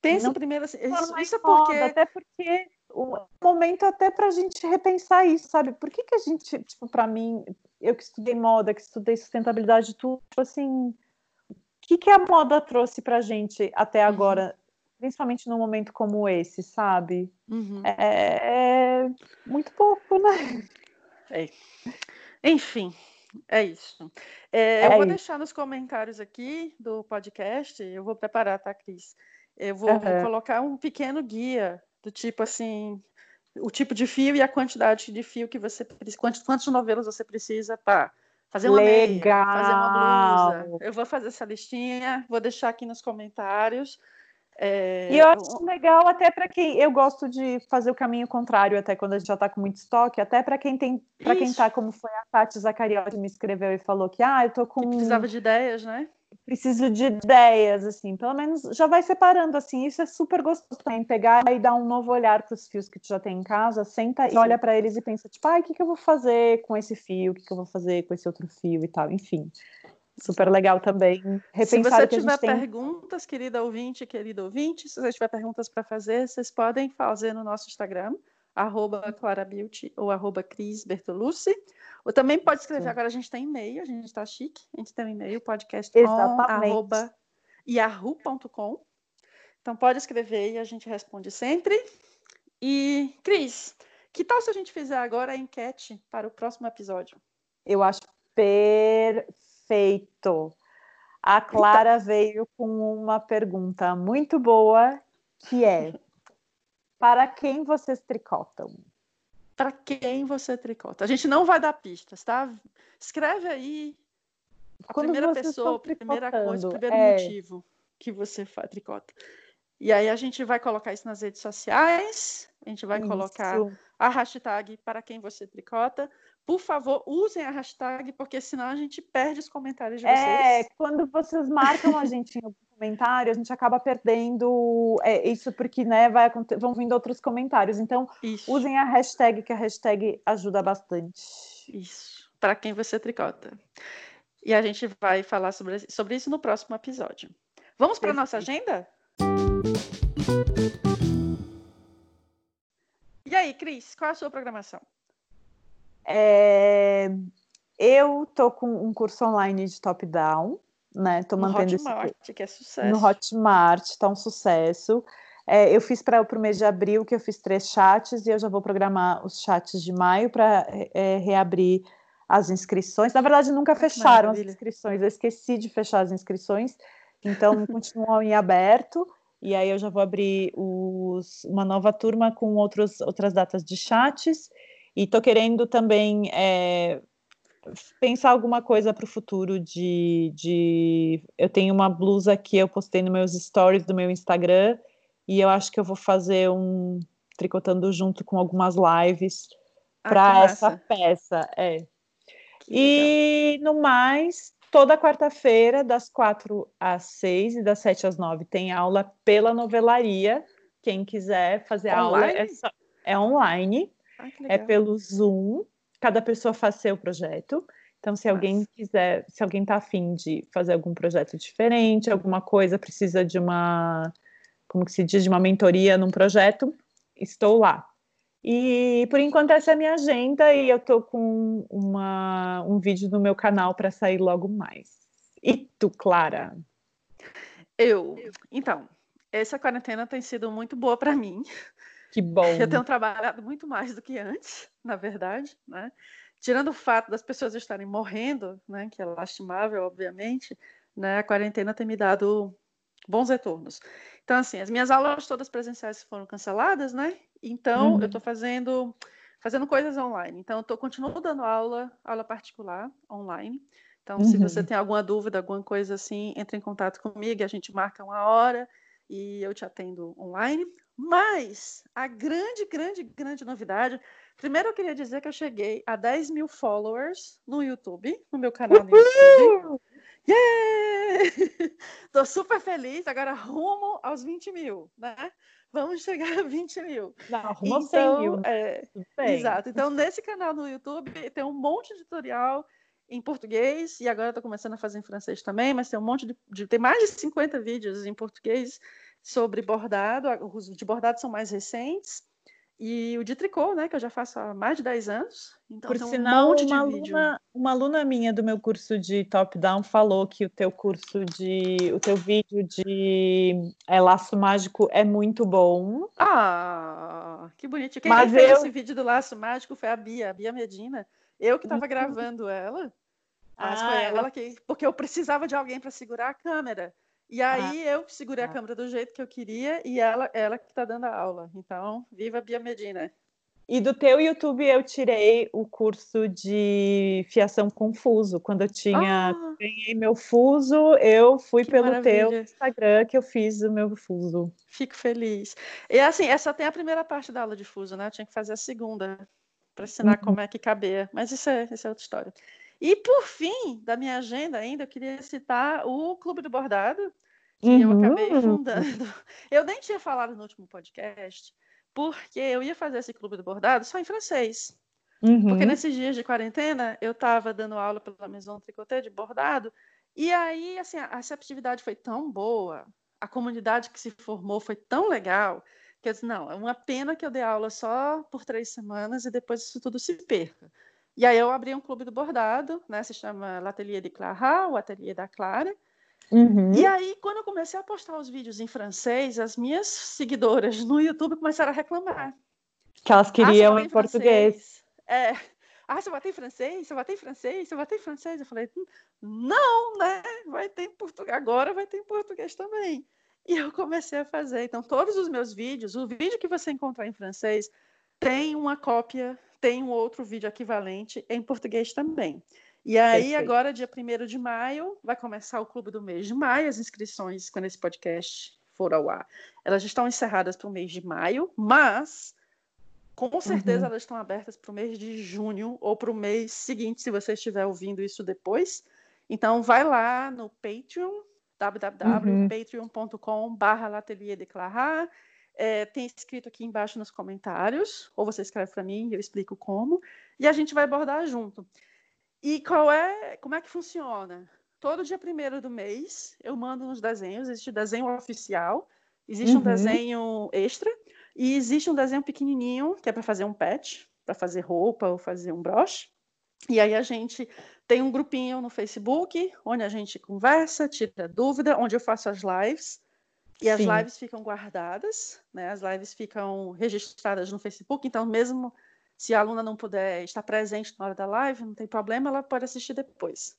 Pensa não, primeiro assim. Isso, isso é porque. Até porque o momento até para a gente repensar isso, sabe? Por que, que a gente, tipo, para mim, eu que estudei moda, que estudei sustentabilidade, tudo, tipo assim, o que, que a moda trouxe para a gente até uhum. agora, principalmente num momento como esse, sabe? Uhum. É, é, muito pouco, né? É. Enfim, é isso. É, é eu vou isso. deixar nos comentários aqui do podcast, eu vou preparar, tá, Cris? Eu vou, uhum. vou colocar um pequeno guia do tipo assim, o tipo de fio e a quantidade de fio que você precisa, quantos, quantos novelos você precisa para fazer uma Legal. meia, fazer uma blusa. Eu vou fazer essa listinha, vou deixar aqui nos comentários. É... E eu acho legal até para quem eu gosto de fazer o caminho contrário, até quando a gente já está com muito estoque, até para quem tem, para quem está como foi a Tati Zacariel que me escreveu e falou que ah, eu tô com. Que precisava de ideias, né? Preciso de ideias, assim, pelo menos já vai separando, assim, isso é super gostoso também, pegar e dar um novo olhar para os fios que tu já tem em casa, senta e olha para eles e pensa, tipo, ai, o que, que eu vou fazer com esse fio, o que, que eu vou fazer com esse outro fio? e tal, enfim. Super legal também repensar Se você tiver perguntas, tem... querida ouvinte, querido ouvinte, se você tiver perguntas para fazer, vocês podem fazer no nosso Instagram, arroba ou arroba Cris Bertolucci. Ou também pode escrever, Sim. agora a gente tem e-mail, a gente está chique, a gente tem um e-mail, podcast yahoo.com. Então pode escrever e a gente responde sempre. E, Cris, que tal se a gente fizer agora a enquete para o próximo episódio? Eu acho perfeito. A Clara então... veio com uma pergunta muito boa, que é para quem vocês tricotam? Para quem você tricota? A gente não vai dar pistas, tá? Escreve aí a Quando primeira pessoa, a primeira coisa, o primeiro é... motivo que você tricota. E aí a gente vai colocar isso nas redes sociais, a gente vai isso. colocar a hashtag para quem você tricota. Por favor, usem a hashtag, porque senão a gente perde os comentários de é, vocês. É, quando vocês marcam a gente em algum comentário, a gente acaba perdendo é, isso porque né, vai, vão vindo outros comentários. Então, isso. usem a hashtag, que a hashtag ajuda bastante. Isso, para quem você tricota. E a gente vai falar sobre, sobre isso no próximo episódio. Vamos para a nossa agenda? E aí, Cris, qual é a sua programação? É, eu tô com um curso online de top-down, né? Tô mantendo no Hotmart, esse... que é sucesso. No Hotmart, tá um sucesso. É, eu fiz para o mês de abril, que eu fiz três chats, e eu já vou programar os chats de maio para é, reabrir as inscrições. Na verdade, nunca fecharam Maravilha. as inscrições, eu esqueci de fechar as inscrições, então continuam em aberto. E aí eu já vou abrir os, uma nova turma com outros, outras datas de chats. E tô querendo também é, pensar alguma coisa para o futuro de, de. Eu tenho uma blusa que eu postei nos meus stories do meu Instagram e eu acho que eu vou fazer um tricotando junto com algumas lives ah, para essa peça. É. e no mais, toda quarta-feira, das quatro às seis e das sete às nove, tem aula pela novelaria. Quem quiser fazer online? aula é, só, é online, ah, é pelo Zoom cada pessoa faz seu projeto. Então, se alguém quiser, se alguém está afim de fazer algum projeto diferente, alguma coisa, precisa de uma, como que se diz, de uma mentoria num projeto, estou lá. E por enquanto essa é a minha agenda e eu estou com uma, um vídeo no meu canal para sair logo mais. E tu, Clara? Eu, então, essa quarentena tem sido muito boa para mim. Que bom. Eu tenho trabalhado muito mais do que antes, na verdade, né? Tirando o fato das pessoas estarem morrendo, né, que é lastimável, obviamente, né, a quarentena tem me dado bons retornos. Então, assim, as minhas aulas todas presenciais foram canceladas, né? Então, uhum. eu estou fazendo fazendo coisas online. Então, eu tô, continuo dando aula, aula particular online. Então, uhum. se você tem alguma dúvida, alguma coisa assim, entre em contato comigo, a gente marca uma hora e eu te atendo online. Mas a grande, grande, grande novidade. Primeiro, eu queria dizer que eu cheguei a 10 mil followers no YouTube, no meu canal no YouTube. Yeah! Tô super feliz. Agora rumo aos 20 mil, né? Vamos chegar a 20 mil. Não, rumo aos então, 100 mil. É, exato. Então, nesse canal no YouTube tem um monte de tutorial em português e agora estou começando a fazer em francês também, mas tem um monte de, de, tem mais de 50 vídeos em português sobre bordado, os de bordado são mais recentes, e o de tricô, né, que eu já faço há mais de 10 anos. Então, Por sinal, um uma, aluna, uma aluna minha do meu curso de top-down falou que o teu curso de. o teu vídeo de é, laço mágico é muito bom. Ah, que bonito. Quem, Mas fez eu... esse vídeo do laço mágico foi a Bia, a Bia Medina. Eu que estava uhum. gravando ela. Mas ah, foi ela... ela que. Porque eu precisava de alguém para segurar a câmera. E aí ah, eu segurei ah. a câmera do jeito que eu queria e ela, ela que está dando a aula. Então, viva a Bia Medina. E do teu YouTube eu tirei o curso de fiação confuso. Quando eu tinha ah, ganhei meu fuso, eu fui pelo maravilha. teu Instagram que eu fiz o meu fuso. Fico feliz. E assim, essa tem a primeira parte da aula de fuso, né? Eu tinha que fazer a segunda para ensinar uhum. como é que cabia. Mas isso é, isso é outra história. E por fim, da minha agenda ainda, eu queria citar o Clube do Bordado, que uhum. eu acabei fundando. Eu nem tinha falado no último podcast, porque eu ia fazer esse Clube do Bordado só em francês. Uhum. Porque nesses dias de quarentena, eu estava dando aula pela Maison Tricoté de bordado, e aí, assim, a receptividade foi tão boa, a comunidade que se formou foi tão legal, que eu disse, não, é uma pena que eu dê aula só por três semanas e depois isso tudo se perca. E aí eu abri um clube do bordado, né? Se chama L'Atelier de Clara, o Atelier da Clara. Uhum. E aí, quando eu comecei a postar os vídeos em francês, as minhas seguidoras no YouTube começaram a reclamar. Que elas queriam ah, em português. É. Ah, você vai ter em francês? Você vai ter em francês? Você vai ter em francês? Eu falei, não, né? Vai ter em português. Agora vai ter em português também. E eu comecei a fazer. Então, todos os meus vídeos, o vídeo que você encontrar em francês, tem uma cópia tem um outro vídeo equivalente em português também. E aí, Perfeito. agora, dia 1 de maio, vai começar o clube do mês de maio. As inscrições, quando esse podcast for ao ar, elas estão encerradas para o mês de maio, mas com certeza uhum. elas estão abertas para o mês de junho ou para o mês seguinte, se você estiver ouvindo isso depois. Então, vai lá no Patreon, www.patreon.com.br declarar é, tem escrito aqui embaixo nos comentários, ou você escreve para mim e eu explico como, e a gente vai abordar junto. E qual é, como é que funciona? Todo dia primeiro do mês eu mando uns desenhos, existe desenho oficial, existe uhum. um desenho extra e existe um desenho pequenininho que é para fazer um patch, para fazer roupa ou fazer um broche. E aí a gente tem um grupinho no Facebook onde a gente conversa, tira dúvida, onde eu faço as lives. E as Sim. lives ficam guardadas, né? As lives ficam registradas no Facebook, então mesmo se a aluna não puder estar presente na hora da live, não tem problema, ela pode assistir depois.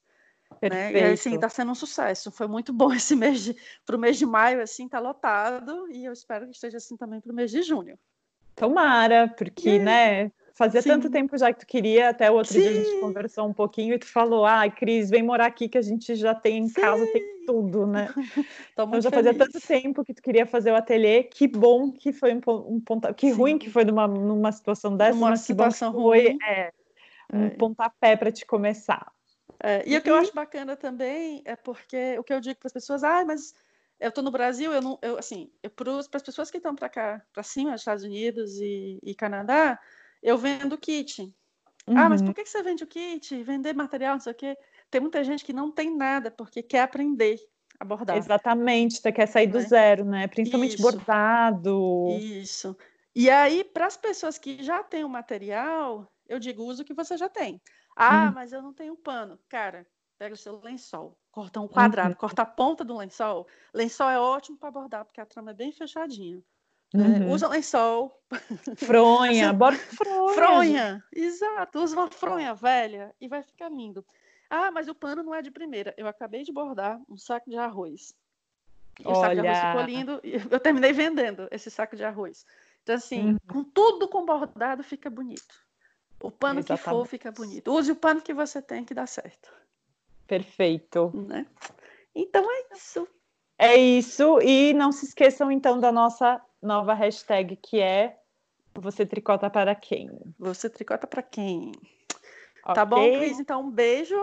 Né? E assim, está sendo um sucesso. Foi muito bom esse mês de para o mês de maio, assim, tá lotado, e eu espero que esteja assim também para o mês de junho. Tomara, porque, né, Fazia Sim. tanto tempo já que tu queria, até o outro Sim. dia a gente conversou um pouquinho e tu falou, ah, Cris, vem morar aqui que a gente já tem em Sim. casa, tem tudo, né? então já feliz. fazia tanto tempo que tu queria fazer o ateliê, que bom que foi um, um ponta... que ruim que foi numa, numa situação dessa, uma mas situação que bom que foi é, um é. pontapé para te começar. É, e, o que eu acho bacana também é porque o que eu digo para as pessoas, ah, mas eu estou no Brasil, eu não, eu, assim, para as pessoas que estão para cá, para cima, Estados Unidos e, e Canadá, eu vendo kit. Uhum. Ah, mas uhum. por que você vende o kit? Vender material, não sei o quê. Tem muita gente que não tem nada porque quer aprender a bordar. Exatamente, você quer sair do né? zero, né? Principalmente Isso. bordado. Isso. E aí, para as pessoas que já têm o material, eu digo, usa o que você já tem. Ah, uhum. mas eu não tenho pano. Cara, pega o seu lençol, corta um quadrado, uhum. corta a ponta do lençol. Lençol é ótimo para bordar, porque a trama é bem fechadinha. Né? Uhum. Usa lençol. Fronha, bora fronha. Fronha, exato. Usa uma fronha velha e vai ficar lindo. Ah, mas o pano não é de primeira. Eu acabei de bordar um saco de arroz. E Olha. o saco de arroz ficou lindo. Eu terminei vendendo esse saco de arroz. Então, assim, uhum. com tudo com bordado fica bonito. O pano Exatamente. que for fica bonito. Use o pano que você tem que dá certo. Perfeito. Né? Então é isso. É isso. E não se esqueçam, então, da nossa nova hashtag, que é Você Tricota para quem? Você tricota para quem? Okay. Tá bom, Cris? Então, um beijo.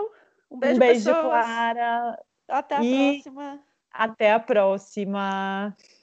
Um beijo, um beijo Clara. Até a e próxima. Até a próxima.